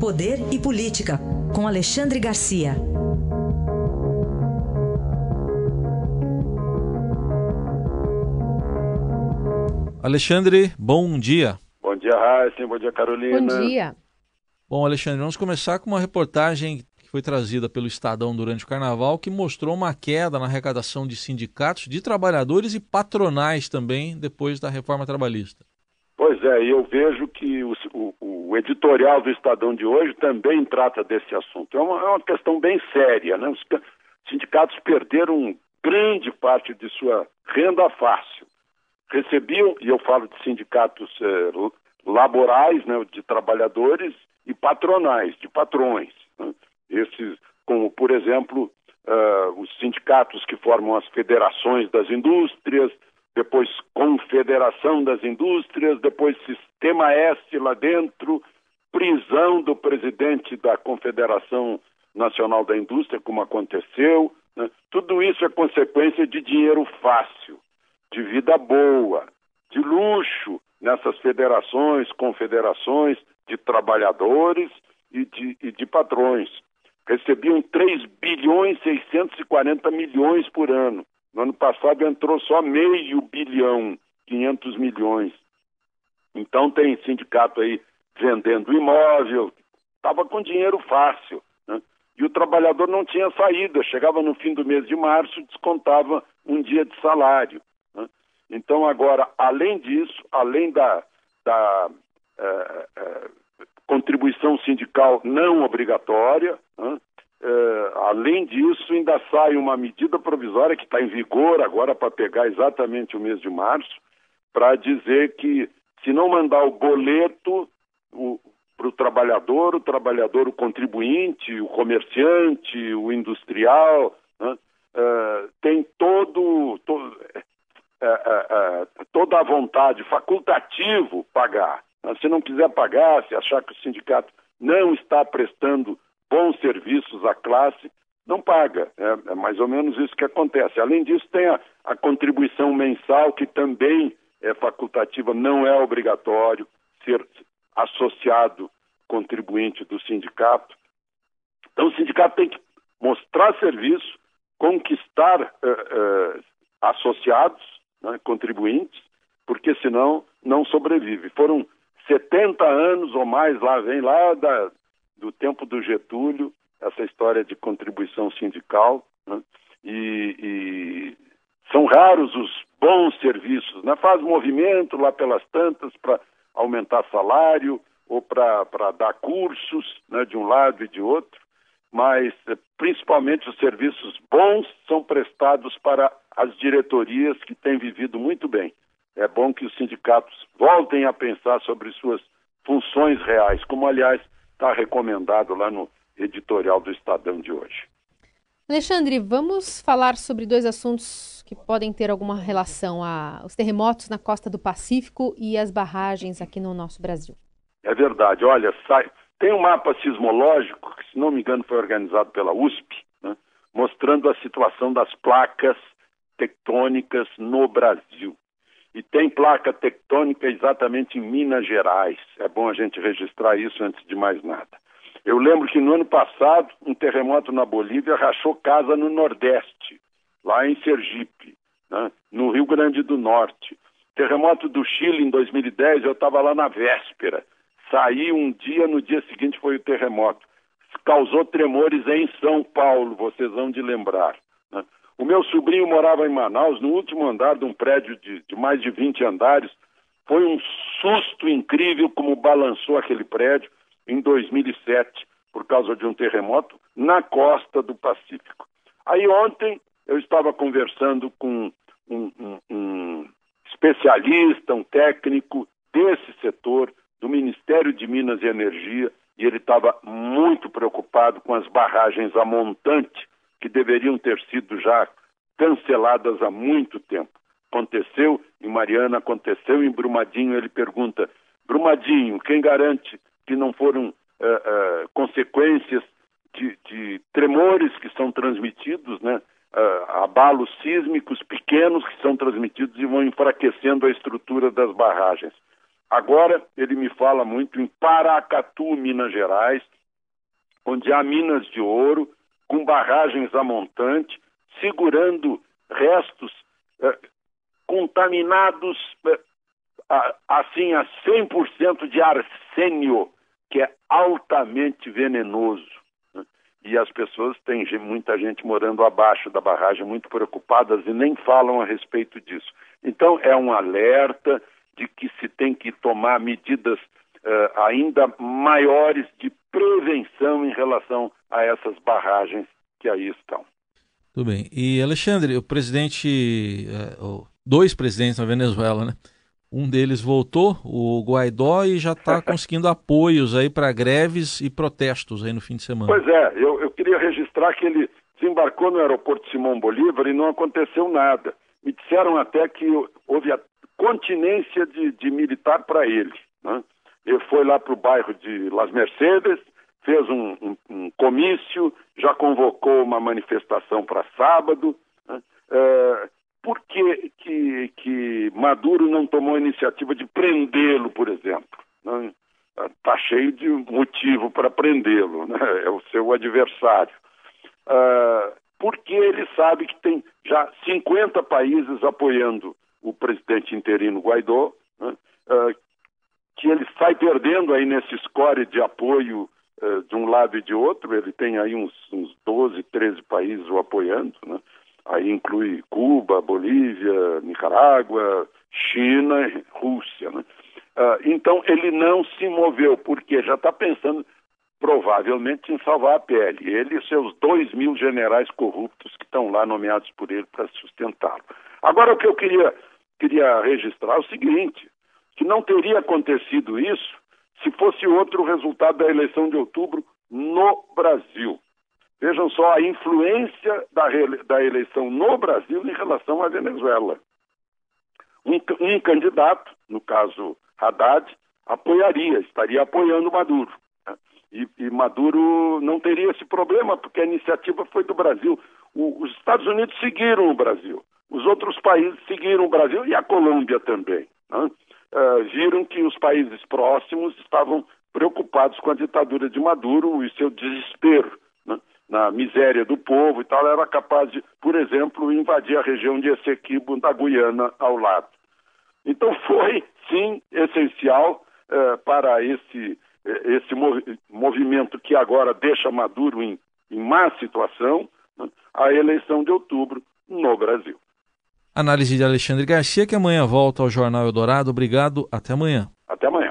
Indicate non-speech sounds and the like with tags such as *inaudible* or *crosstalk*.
Poder e Política, com Alexandre Garcia. Alexandre, bom dia. Bom dia, Raíssa. Bom dia, Carolina. Bom dia. Bom, Alexandre, vamos começar com uma reportagem que foi trazida pelo Estadão durante o Carnaval, que mostrou uma queda na arrecadação de sindicatos, de trabalhadores e patronais também, depois da reforma trabalhista. Pois é, e eu vejo que o, editorial do Estadão de hoje também trata desse assunto. É uma, é uma questão bem séria, né? Os sindicatos perderam grande parte de sua renda fácil. Recebiam, e eu falo de sindicatos eh, laborais, né, de trabalhadores, e patronais, de patrões. Né? Esses, como, por exemplo, uh, os sindicatos que formam as federações das indústrias, depois Confederação das Indústrias, depois Sistema S lá dentro, prisão do presidente da Confederação Nacional da Indústria, como aconteceu. Né? Tudo isso é consequência de dinheiro fácil, de vida boa, de luxo nessas federações, confederações de trabalhadores e de, e de patrões. Recebiam 3 bilhões 640 milhões por ano. No ano passado entrou só meio bilhão, 500 milhões. Então tem sindicato aí vendendo imóvel, estava com dinheiro fácil. Né? E o trabalhador não tinha saída, chegava no fim do mês de março, descontava um dia de salário. Né? Então agora, além disso, além da, da é, é, contribuição sindical não obrigatória, né? É, além disso, ainda sai uma medida provisória que está em vigor agora para pegar exatamente o mês de março, para dizer que se não mandar o boleto para o trabalhador, o trabalhador, o contribuinte, o comerciante, o industrial, né, é, tem todo, todo é, toda a vontade, facultativo pagar. Se não quiser pagar, se achar que o sindicato não está prestando bons serviços à classe, não paga. É, é, mais ou menos isso que acontece. Além disso, tem a, a, contribuição mensal, que também é facultativa, não é obrigatório ser associado contribuinte do sindicato. Então, o sindicato tem que mostrar serviço, conquistar uh, uh, associados, né, contribuintes, porque senão não sobrevive. Foram 70 anos ou mais, lá vem lá da, do tempo do Getúlio, essa história de contribuição sindical, né? e, e, são raros os bons serviços, né? faz movimento lá pelas tantas para aumentar salário ou para dar cursos né, de um lado e de outro, mas eh, principalmente os serviços bons são prestados para as diretorias que têm vivido muito bem. É bom que os sindicatos voltem a pensar sobre suas funções reais, como aliás está recomendado lá no editorial do Estadão de hoje. Alexandre, vamos falar sobre dois assuntos que podem ter alguma relação: a, os terremotos na costa do Pacífico e as barragens aqui no nosso Brasil. É verdade. Olha, sai, tem um mapa sismológico, que, se não me engano, foi organizado pela USP, né, mostrando a situação das placas tectônicas no Brasil. E tem placa tectônica exatamente em Minas Gerais. É bom a gente registrar isso antes de mais nada. Eu lembro que no ano passado, um terremoto na Bolívia rachou casa no Nordeste, lá em Sergipe, né? no Rio Grande do Norte. Terremoto do Chile em 2010, eu estava lá na véspera. Saí um dia, no dia seguinte foi o terremoto. Causou tremores em São Paulo, vocês vão de lembrar. O meu sobrinho morava em Manaus, no último andar de um prédio de, de mais de 20 andares. Foi um susto incrível como balançou aquele prédio em 2007 por causa de um terremoto na costa do Pacífico. Aí ontem eu estava conversando com um, um, um especialista, um técnico desse setor, do Ministério de Minas e Energia, e ele estava muito preocupado com as barragens a montante que deveriam ter sido já canceladas há muito tempo. Aconteceu em Mariana, aconteceu em Brumadinho. Ele pergunta: Brumadinho, quem garante que não foram uh, uh, consequências de, de, tremores que são transmitidos, né? Uh, abalos sísmicos pequenos que são transmitidos e vão enfraquecendo a estrutura das barragens. Agora ele me fala muito em Paracatu, Minas Gerais, onde há minas de ouro, com barragens a montante, segurando restos eh, contaminados eh, assim a 100% de arsênio, que é altamente venenoso. Né? E as pessoas têm muita gente morando abaixo da barragem, muito preocupadas e nem falam a respeito disso. Então é um alerta de que se tem que tomar medidas uh, ainda maiores de prevenção em relação a essas barragens que aí estão. Tudo bem. E Alexandre, o presidente, uh, dois presidentes na Venezuela, né? Um deles voltou, o Guaidó, e já está *laughs* conseguindo apoios aí para greves e protestos aí no fim de semana. Pois é, eu, eu queria registrar que ele desembarcou no aeroporto Simão Bolívar e não aconteceu nada. Me disseram até que houve a continência de, de militar para ele. Né? Foi lá para o bairro de Las Mercedes, fez um, um, um comício, já convocou uma manifestação para sábado. Né? É, por que, que, que, Maduro não tomou a iniciativa de prendê-lo, por exemplo? Está né? cheio de motivo para prendê-lo, né? *laughs* é o seu adversário. Uh, porque ele sabe que tem já 50 países apoiando o presidente interino Guaidó, né? Que ele sai perdendo aí nesse score de apoio uh, de um lado e de outro, ele tem aí uns, uns 12, 13 países o apoiando, né? aí inclui Cuba, Bolívia, Nicarágua, China Rússia. Né? Uh, então ele não se moveu, porque já está pensando provavelmente em salvar a pele. Ele e seus dois mil generais corruptos que estão lá nomeados por ele para sustentá-lo. Agora, o que eu queria, queria registrar é o seguinte: que não teria acontecido isso se fosse outro resultado da eleição de outubro no Brasil. Vejam só a influência da, da eleição no Brasil em relação à Venezuela. Um, um candidato, no caso Haddad, apoiaria, estaria apoiando Maduro. Né? E, e, Maduro não teria esse problema, porque a iniciativa foi do Brasil. O, os Estados Unidos seguiram o Brasil, os outros países seguiram o Brasil e a Colômbia também. Né? Uh, viram que os países próximos estavam preocupados com a ditadura de Maduro e seu desespero né? na miséria do povo e tal, era capaz de, por exemplo, invadir a região de Essequibo, da Guiana, ao lado. Então *laughs* foi, sim, essencial uh, para esse, esse mov movimento que agora deixa Maduro em, em má situação, né? a eleição de outubro no Brasil. Análise de Alexandre Garcia, que amanhã volta ao Jornal Eldorado. Obrigado, até amanhã. Até amanhã.